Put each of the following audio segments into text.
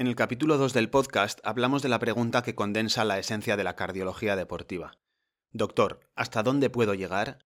En el capítulo 2 del podcast hablamos de la pregunta que condensa la esencia de la cardiología deportiva. Doctor, ¿hasta dónde puedo llegar?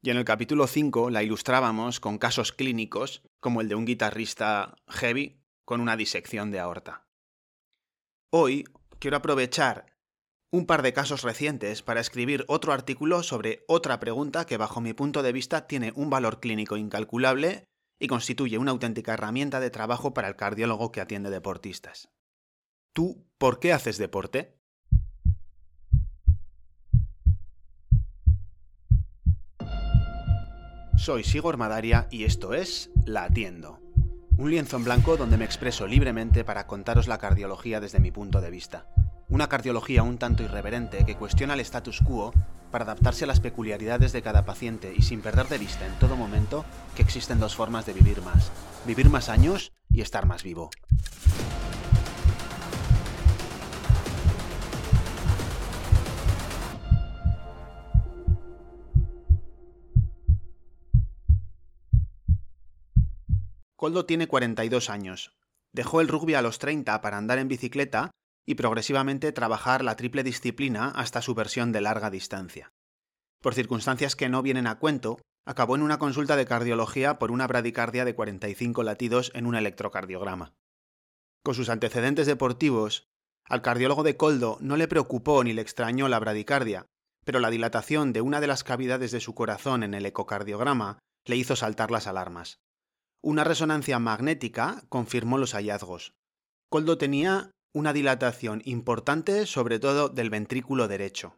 Y en el capítulo 5 la ilustrábamos con casos clínicos, como el de un guitarrista heavy con una disección de aorta. Hoy quiero aprovechar un par de casos recientes para escribir otro artículo sobre otra pregunta que bajo mi punto de vista tiene un valor clínico incalculable y constituye una auténtica herramienta de trabajo para el cardiólogo que atiende deportistas. ¿Tú por qué haces deporte? Soy Sigor Madaria y esto es La Atiendo, un lienzo en blanco donde me expreso libremente para contaros la cardiología desde mi punto de vista. Una cardiología un tanto irreverente que cuestiona el status quo para adaptarse a las peculiaridades de cada paciente y sin perder de vista en todo momento que existen dos formas de vivir más. Vivir más años y estar más vivo. Coldo tiene 42 años. Dejó el rugby a los 30 para andar en bicicleta y progresivamente trabajar la triple disciplina hasta su versión de larga distancia. Por circunstancias que no vienen a cuento, acabó en una consulta de cardiología por una bradicardia de 45 latidos en un electrocardiograma. Con sus antecedentes deportivos, al cardiólogo de Coldo no le preocupó ni le extrañó la bradicardia, pero la dilatación de una de las cavidades de su corazón en el ecocardiograma le hizo saltar las alarmas. Una resonancia magnética confirmó los hallazgos. Coldo tenía una dilatación importante sobre todo del ventrículo derecho.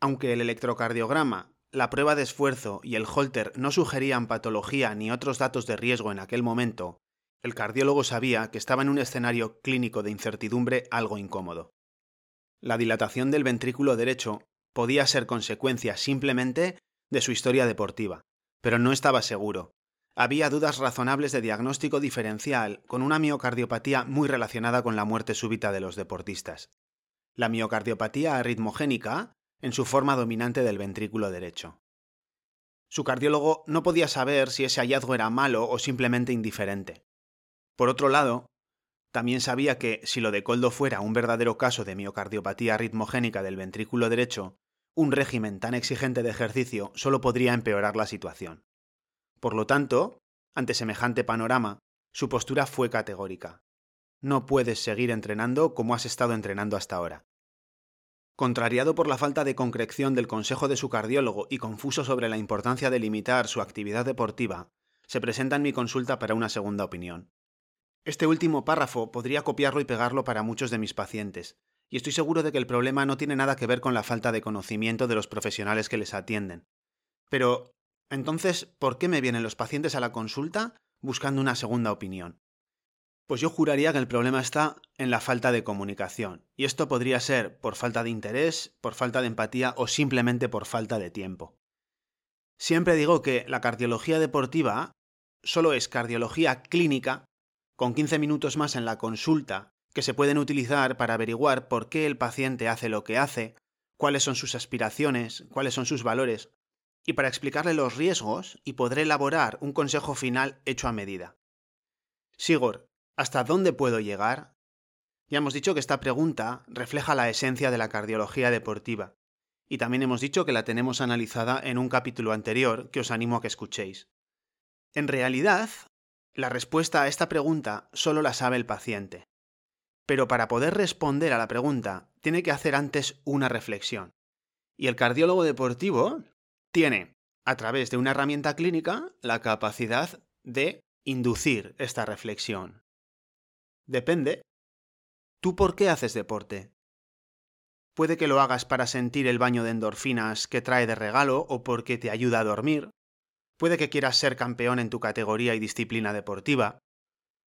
Aunque el electrocardiograma, la prueba de esfuerzo y el holter no sugerían patología ni otros datos de riesgo en aquel momento, el cardiólogo sabía que estaba en un escenario clínico de incertidumbre algo incómodo. La dilatación del ventrículo derecho podía ser consecuencia simplemente de su historia deportiva, pero no estaba seguro, había dudas razonables de diagnóstico diferencial con una miocardiopatía muy relacionada con la muerte súbita de los deportistas. La miocardiopatía arritmogénica en su forma dominante del ventrículo derecho. Su cardiólogo no podía saber si ese hallazgo era malo o simplemente indiferente. Por otro lado, también sabía que, si lo de Coldo fuera un verdadero caso de miocardiopatía arritmogénica del ventrículo derecho, un régimen tan exigente de ejercicio solo podría empeorar la situación. Por lo tanto, ante semejante panorama, su postura fue categórica. No puedes seguir entrenando como has estado entrenando hasta ahora. Contrariado por la falta de concreción del consejo de su cardiólogo y confuso sobre la importancia de limitar su actividad deportiva, se presenta en mi consulta para una segunda opinión. Este último párrafo podría copiarlo y pegarlo para muchos de mis pacientes, y estoy seguro de que el problema no tiene nada que ver con la falta de conocimiento de los profesionales que les atienden. Pero entonces, ¿por qué me vienen los pacientes a la consulta buscando una segunda opinión? Pues yo juraría que el problema está en la falta de comunicación, y esto podría ser por falta de interés, por falta de empatía o simplemente por falta de tiempo. Siempre digo que la cardiología deportiva solo es cardiología clínica, con 15 minutos más en la consulta, que se pueden utilizar para averiguar por qué el paciente hace lo que hace, cuáles son sus aspiraciones, cuáles son sus valores, y para explicarle los riesgos y podré elaborar un consejo final hecho a medida. Sigor, ¿hasta dónde puedo llegar? Ya hemos dicho que esta pregunta refleja la esencia de la cardiología deportiva, y también hemos dicho que la tenemos analizada en un capítulo anterior que os animo a que escuchéis. En realidad, la respuesta a esta pregunta solo la sabe el paciente. Pero para poder responder a la pregunta, tiene que hacer antes una reflexión. Y el cardiólogo deportivo tiene, a través de una herramienta clínica, la capacidad de inducir esta reflexión. Depende. ¿Tú por qué haces deporte? Puede que lo hagas para sentir el baño de endorfinas que trae de regalo o porque te ayuda a dormir. Puede que quieras ser campeón en tu categoría y disciplina deportiva.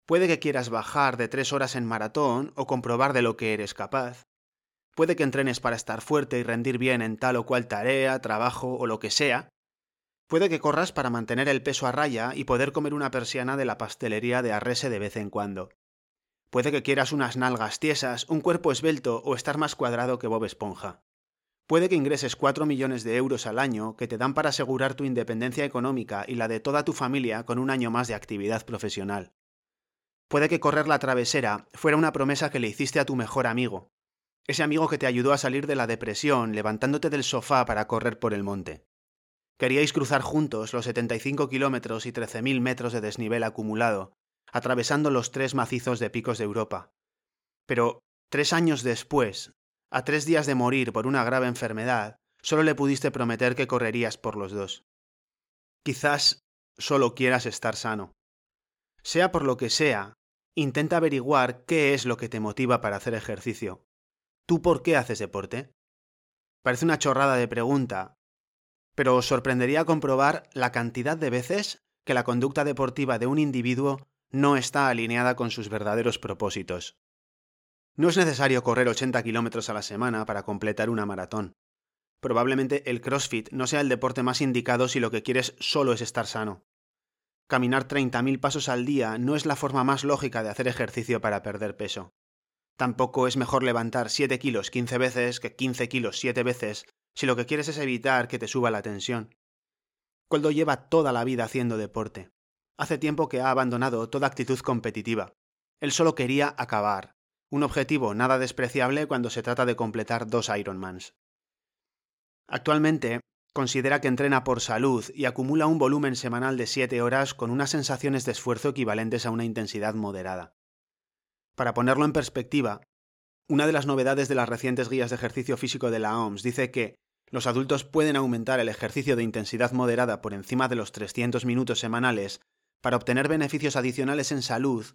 Puede que quieras bajar de tres horas en maratón o comprobar de lo que eres capaz. Puede que entrenes para estar fuerte y rendir bien en tal o cual tarea, trabajo o lo que sea. Puede que corras para mantener el peso a raya y poder comer una persiana de la pastelería de Arrese de vez en cuando. Puede que quieras unas nalgas tiesas, un cuerpo esbelto o estar más cuadrado que Bob Esponja. Puede que ingreses 4 millones de euros al año que te dan para asegurar tu independencia económica y la de toda tu familia con un año más de actividad profesional. Puede que correr la travesera fuera una promesa que le hiciste a tu mejor amigo, ese amigo que te ayudó a salir de la depresión levantándote del sofá para correr por el monte. Queríais cruzar juntos los 75 kilómetros y 13.000 metros de desnivel acumulado, atravesando los tres macizos de picos de Europa. Pero tres años después, a tres días de morir por una grave enfermedad, solo le pudiste prometer que correrías por los dos. Quizás solo quieras estar sano. Sea por lo que sea, intenta averiguar qué es lo que te motiva para hacer ejercicio. ¿Tú por qué haces deporte? Parece una chorrada de pregunta, pero os sorprendería comprobar la cantidad de veces que la conducta deportiva de un individuo no está alineada con sus verdaderos propósitos. No es necesario correr 80 kilómetros a la semana para completar una maratón. Probablemente el CrossFit no sea el deporte más indicado si lo que quieres solo es estar sano. Caminar 30.000 pasos al día no es la forma más lógica de hacer ejercicio para perder peso. Tampoco es mejor levantar 7 kilos 15 veces que 15 kilos 7 veces si lo que quieres es evitar que te suba la tensión. Coldo lleva toda la vida haciendo deporte. Hace tiempo que ha abandonado toda actitud competitiva. Él solo quería acabar, un objetivo nada despreciable cuando se trata de completar dos Ironmans. Actualmente Considera que entrena por salud y acumula un volumen semanal de 7 horas con unas sensaciones de esfuerzo equivalentes a una intensidad moderada. Para ponerlo en perspectiva, una de las novedades de las recientes guías de ejercicio físico de la OMS dice que los adultos pueden aumentar el ejercicio de intensidad moderada por encima de los 300 minutos semanales para obtener beneficios adicionales en salud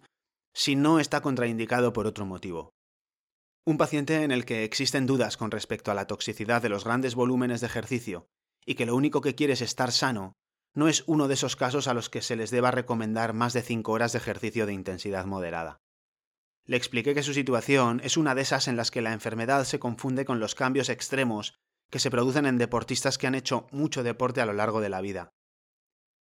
si no está contraindicado por otro motivo. Un paciente en el que existen dudas con respecto a la toxicidad de los grandes volúmenes de ejercicio y que lo único que quiere es estar sano, no es uno de esos casos a los que se les deba recomendar más de 5 horas de ejercicio de intensidad moderada. Le expliqué que su situación es una de esas en las que la enfermedad se confunde con los cambios extremos que se producen en deportistas que han hecho mucho deporte a lo largo de la vida.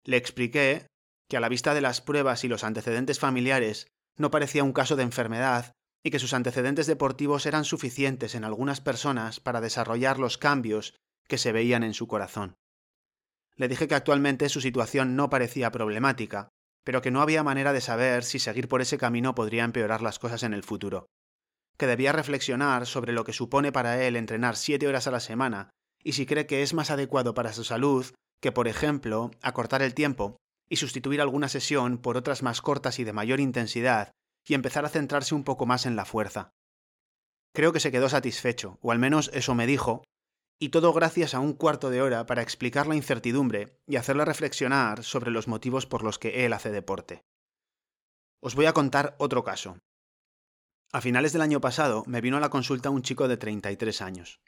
Le expliqué que a la vista de las pruebas y los antecedentes familiares no parecía un caso de enfermedad y que sus antecedentes deportivos eran suficientes en algunas personas para desarrollar los cambios que se veían en su corazón. Le dije que actualmente su situación no parecía problemática, pero que no había manera de saber si seguir por ese camino podría empeorar las cosas en el futuro, que debía reflexionar sobre lo que supone para él entrenar siete horas a la semana y si cree que es más adecuado para su salud que, por ejemplo, acortar el tiempo y sustituir alguna sesión por otras más cortas y de mayor intensidad y empezar a centrarse un poco más en la fuerza. Creo que se quedó satisfecho, o al menos eso me dijo, y todo gracias a un cuarto de hora para explicar la incertidumbre y hacerle reflexionar sobre los motivos por los que él hace deporte. Os voy a contar otro caso. A finales del año pasado me vino a la consulta un chico de 33 años.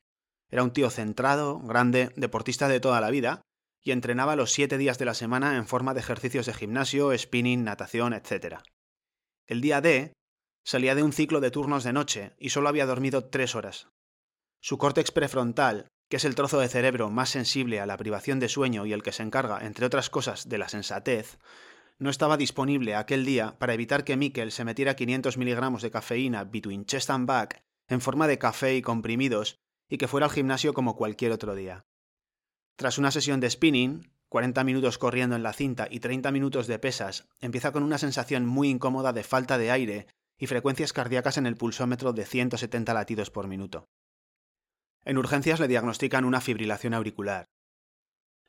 Era un tío centrado, grande, deportista de toda la vida, y entrenaba los siete días de la semana en forma de ejercicios de gimnasio, spinning, natación, etc. El día D salía de un ciclo de turnos de noche y solo había dormido tres horas. Su córtex prefrontal que es el trozo de cerebro más sensible a la privación de sueño y el que se encarga, entre otras cosas, de la sensatez, no estaba disponible aquel día para evitar que Mikkel se metiera 500 miligramos de cafeína between chest and back en forma de café y comprimidos y que fuera al gimnasio como cualquier otro día. Tras una sesión de spinning, 40 minutos corriendo en la cinta y 30 minutos de pesas, empieza con una sensación muy incómoda de falta de aire y frecuencias cardíacas en el pulsómetro de 170 latidos por minuto. En urgencias le diagnostican una fibrilación auricular.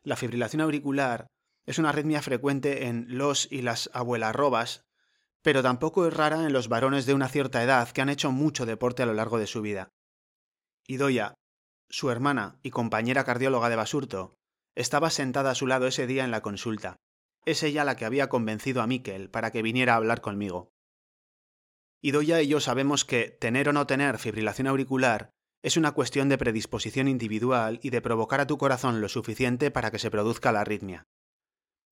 La fibrilación auricular es una arritmia frecuente en los y las abuelarrobas, pero tampoco es rara en los varones de una cierta edad que han hecho mucho deporte a lo largo de su vida. Idoya, su hermana y compañera cardióloga de Basurto, estaba sentada a su lado ese día en la consulta. Es ella la que había convencido a Miquel para que viniera a hablar conmigo. Idoya y yo sabemos que tener o no tener fibrilación auricular es una cuestión de predisposición individual y de provocar a tu corazón lo suficiente para que se produzca la arritmia.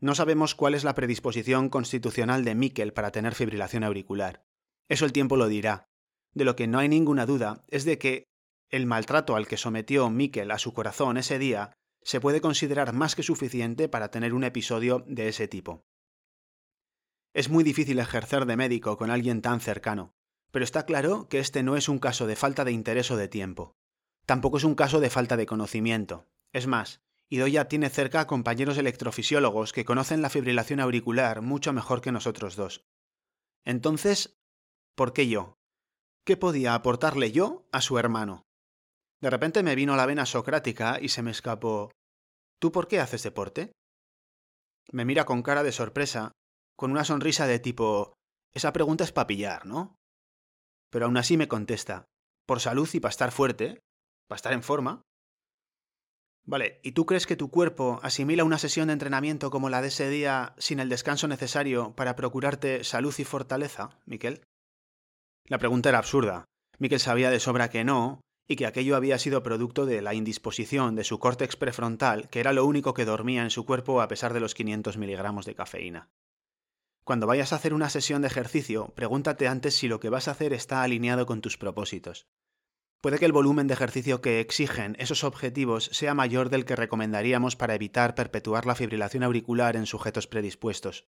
No sabemos cuál es la predisposición constitucional de Mikkel para tener fibrilación auricular. Eso el tiempo lo dirá. De lo que no hay ninguna duda es de que el maltrato al que sometió Mikkel a su corazón ese día se puede considerar más que suficiente para tener un episodio de ese tipo. Es muy difícil ejercer de médico con alguien tan cercano, pero está claro que este no es un caso de falta de interés o de tiempo. Tampoco es un caso de falta de conocimiento. Es más, Idoya tiene cerca a compañeros electrofisiólogos que conocen la fibrilación auricular mucho mejor que nosotros dos. Entonces, ¿por qué yo? ¿Qué podía aportarle yo a su hermano? De repente me vino la vena socrática y se me escapó ¿Tú por qué haces deporte? Me mira con cara de sorpresa, con una sonrisa de tipo Esa pregunta es papillar, ¿no? Pero aún así me contesta Por salud y para estar fuerte, para estar en forma. Vale, ¿y tú crees que tu cuerpo asimila una sesión de entrenamiento como la de ese día sin el descanso necesario para procurarte salud y fortaleza, Miquel? La pregunta era absurda. Miquel sabía de sobra que no, y que aquello había sido producto de la indisposición de su córtex prefrontal, que era lo único que dormía en su cuerpo a pesar de los 500 miligramos de cafeína. Cuando vayas a hacer una sesión de ejercicio, pregúntate antes si lo que vas a hacer está alineado con tus propósitos. Puede que el volumen de ejercicio que exigen esos objetivos sea mayor del que recomendaríamos para evitar perpetuar la fibrilación auricular en sujetos predispuestos.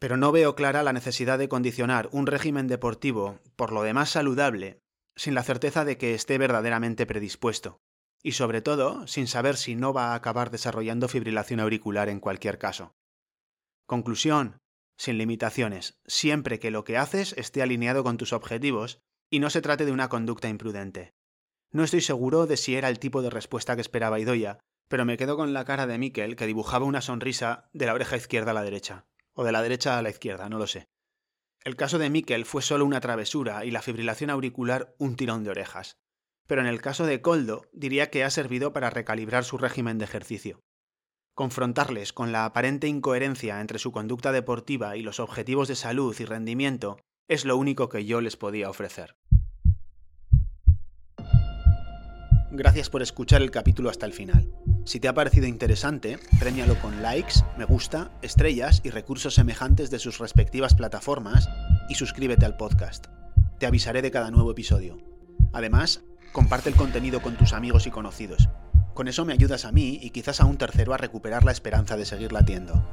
Pero no veo clara la necesidad de condicionar un régimen deportivo, por lo demás saludable, sin la certeza de que esté verdaderamente predispuesto, y sobre todo sin saber si no va a acabar desarrollando fibrilación auricular en cualquier caso. Conclusión, sin limitaciones, siempre que lo que haces esté alineado con tus objetivos y no se trate de una conducta imprudente. No estoy seguro de si era el tipo de respuesta que esperaba Idoya, pero me quedo con la cara de Miquel que dibujaba una sonrisa de la oreja izquierda a la derecha, o de la derecha a la izquierda, no lo sé. El caso de Miquel fue solo una travesura y la fibrilación auricular un tirón de orejas. Pero en el caso de Coldo diría que ha servido para recalibrar su régimen de ejercicio. Confrontarles con la aparente incoherencia entre su conducta deportiva y los objetivos de salud y rendimiento es lo único que yo les podía ofrecer. Gracias por escuchar el capítulo hasta el final. Si te ha parecido interesante, premialo con likes, me gusta, estrellas y recursos semejantes de sus respectivas plataformas y suscríbete al podcast. Te avisaré de cada nuevo episodio. Además, comparte el contenido con tus amigos y conocidos. Con eso me ayudas a mí y quizás a un tercero a recuperar la esperanza de seguir latiendo.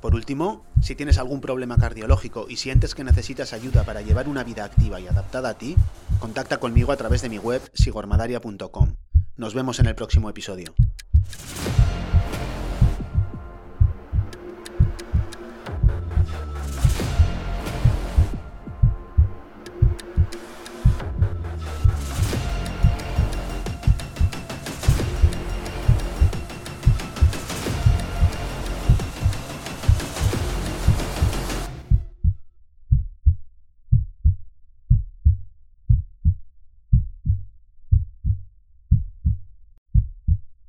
Por último, si tienes algún problema cardiológico y sientes que necesitas ayuda para llevar una vida activa y adaptada a ti, contacta conmigo a través de mi web sigormadaria.com. Nos vemos en el próximo episodio.